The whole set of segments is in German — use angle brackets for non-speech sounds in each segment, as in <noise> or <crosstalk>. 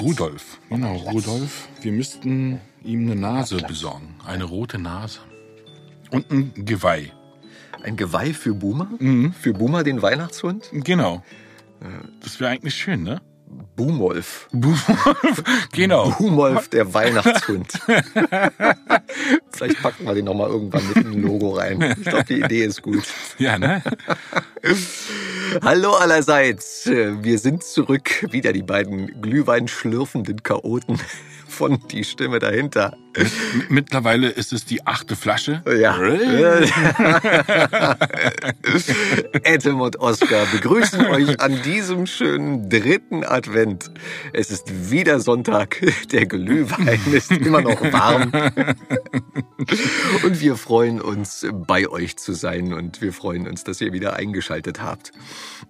Rudolf, genau, Rudolf. Wir müssten ihm eine Nase besorgen. Eine rote Nase. Und ein Geweih. Ein Geweih für Boomer? Mhm. Für Boomer, den Weihnachtshund? Genau. Das wäre eigentlich schön, ne? Boomolf. Boomolf, <laughs> genau. Boomolf, der Weihnachtshund. <laughs> Vielleicht packen wir den nochmal irgendwann mit dem Logo rein. Ich glaube, die Idee ist gut. Ja, ne? <laughs> Hallo allerseits. Wir sind zurück. Wieder die beiden Glühwein schlürfenden Chaoten von Die Stimme dahinter. Mittlerweile ist es die achte Flasche. Ja. <laughs> Adam und Oskar begrüßen euch an diesem schönen dritten Advent. Es ist wieder Sonntag. Der Glühwein ist immer noch warm. Und wir freuen uns, bei euch zu sein. Und wir freuen uns, dass ihr wieder eingeschaltet habt.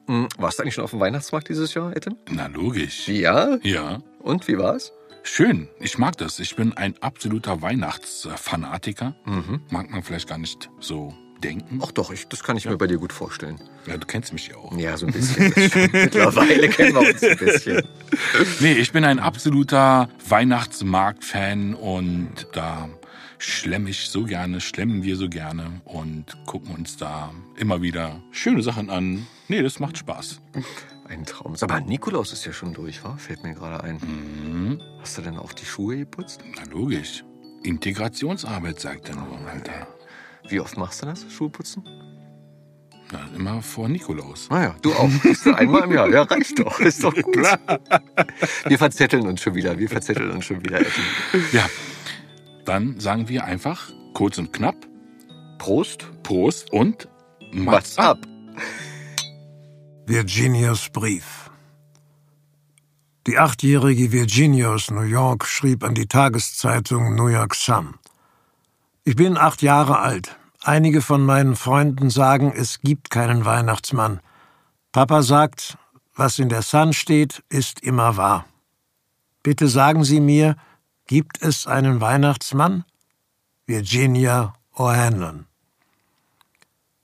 Hm, warst du eigentlich schon auf dem Weihnachtsmarkt dieses Jahr, Adam? Na, logisch. Ja? Ja. Und wie war's? Schön, ich mag das. Ich bin ein absoluter Weihnachtsfanatiker. Mhm. Mag man vielleicht gar nicht so denken. Ach doch, ich, das kann ich mir bei dir gut vorstellen. Ja, du kennst mich ja auch. Ja, so ein bisschen. <laughs> Mittlerweile kennen wir uns ein bisschen. Nee, ich bin ein absoluter Weihnachtsmarkt-Fan und da schlemme ich so gerne, schlemmen wir so gerne und gucken uns da immer wieder schöne Sachen an. Nee, das macht Spaß. Ein Traum. Mal, Nikolaus ist ja schon durch, wa? Fällt mir gerade ein. Mhm. Hast du denn auch die Schuhe geputzt? Na logisch. Integrationsarbeit, sagt er nur, Alter. Wie oft machst du das, Schuhe putzen? Na, immer vor Nikolaus. Naja, du auch. Einmal im Jahr. Ja, reicht doch. Ist doch gut. Klar. <laughs> Wir verzetteln uns schon wieder. Wir verzetteln uns schon wieder. Ja, dann sagen wir einfach kurz und knapp Prost. Prost und What's up? Virginias Brief. Die achtjährige Virginia aus New York schrieb an die Tageszeitung New York Sun. Ich bin acht Jahre alt. Einige von meinen Freunden sagen, es gibt keinen Weihnachtsmann. Papa sagt, was in der Sun steht, ist immer wahr. Bitte sagen Sie mir, gibt es einen Weihnachtsmann? Virginia O'Hanlon.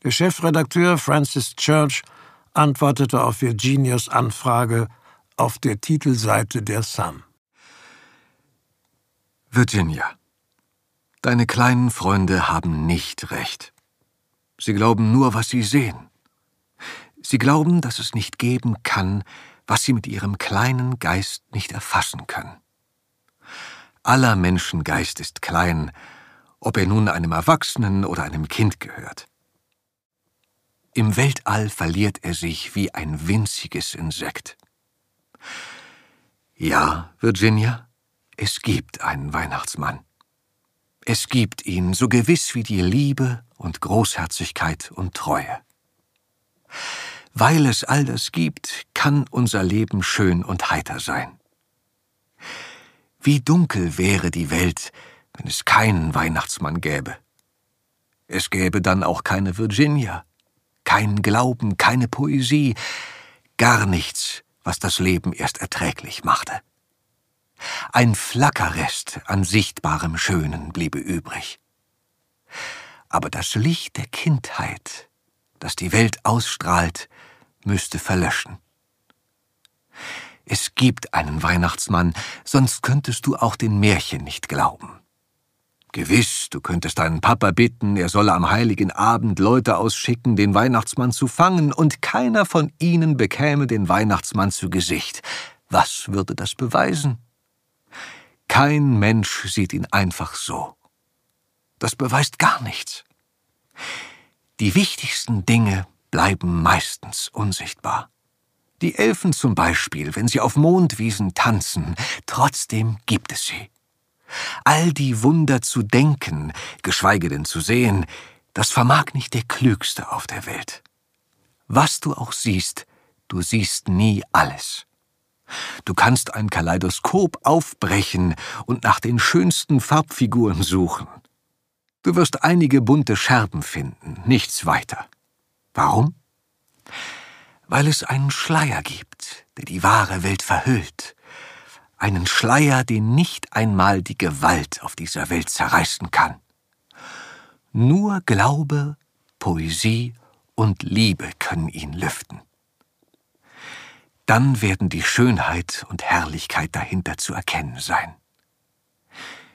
Der Chefredakteur Francis Church antwortete auf Virginias Anfrage auf der Titelseite der Sun. Virginia, deine kleinen Freunde haben nicht recht. Sie glauben nur, was sie sehen. Sie glauben, dass es nicht geben kann, was sie mit ihrem kleinen Geist nicht erfassen können. Aller Menschengeist ist klein, ob er nun einem Erwachsenen oder einem Kind gehört. Im Weltall verliert er sich wie ein winziges Insekt. Ja, Virginia, es gibt einen Weihnachtsmann. Es gibt ihn so gewiss wie die Liebe und Großherzigkeit und Treue. Weil es all das gibt, kann unser Leben schön und heiter sein. Wie dunkel wäre die Welt, wenn es keinen Weihnachtsmann gäbe. Es gäbe dann auch keine Virginia, kein Glauben, keine Poesie, gar nichts, was das Leben erst erträglich machte. Ein Flackerrest an sichtbarem Schönen bliebe übrig. Aber das Licht der Kindheit, das die Welt ausstrahlt, müsste verlöschen. Es gibt einen Weihnachtsmann, sonst könntest du auch den Märchen nicht glauben. Gewiss, du könntest deinen Papa bitten, er solle am heiligen Abend Leute ausschicken, den Weihnachtsmann zu fangen, und keiner von ihnen bekäme den Weihnachtsmann zu Gesicht. Was würde das beweisen? Kein Mensch sieht ihn einfach so. Das beweist gar nichts. Die wichtigsten Dinge bleiben meistens unsichtbar. Die Elfen zum Beispiel, wenn sie auf Mondwiesen tanzen, trotzdem gibt es sie. All die Wunder zu denken, geschweige denn zu sehen, das vermag nicht der Klügste auf der Welt. Was du auch siehst, du siehst nie alles. Du kannst ein Kaleidoskop aufbrechen und nach den schönsten Farbfiguren suchen. Du wirst einige bunte Scherben finden, nichts weiter. Warum? Weil es einen Schleier gibt, der die wahre Welt verhüllt, einen Schleier, den nicht einmal die Gewalt auf dieser Welt zerreißen kann. Nur Glaube, Poesie und Liebe können ihn lüften. Dann werden die Schönheit und Herrlichkeit dahinter zu erkennen sein.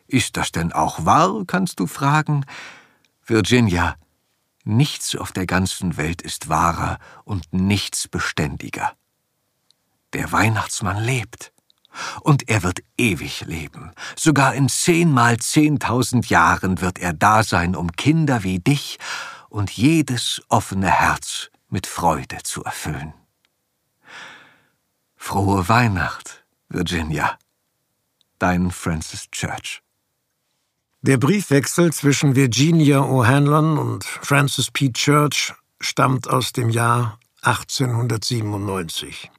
Ist das denn auch wahr, kannst du fragen? Virginia, nichts auf der ganzen Welt ist wahrer und nichts beständiger. Der Weihnachtsmann lebt. Und er wird ewig leben. Sogar in zehnmal zehntausend Jahren wird er da sein, um Kinder wie dich und jedes offene Herz mit Freude zu erfüllen. Frohe Weihnacht, Virginia. Dein Francis Church. Der Briefwechsel zwischen Virginia O'Hanlon und Francis P. Church stammt aus dem Jahr 1897.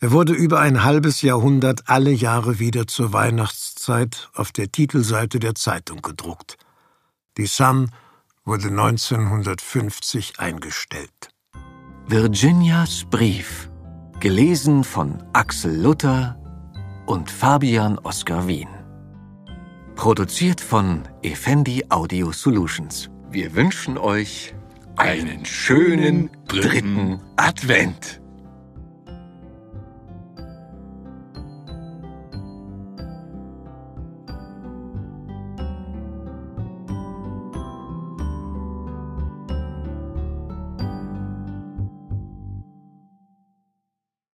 Er wurde über ein halbes Jahrhundert alle Jahre wieder zur Weihnachtszeit auf der Titelseite der Zeitung gedruckt. Die Sun wurde 1950 eingestellt. Virginias Brief, gelesen von Axel Luther und Fabian Oskar Wien. Produziert von Effendi Audio Solutions. Wir wünschen euch einen schönen dritten Advent.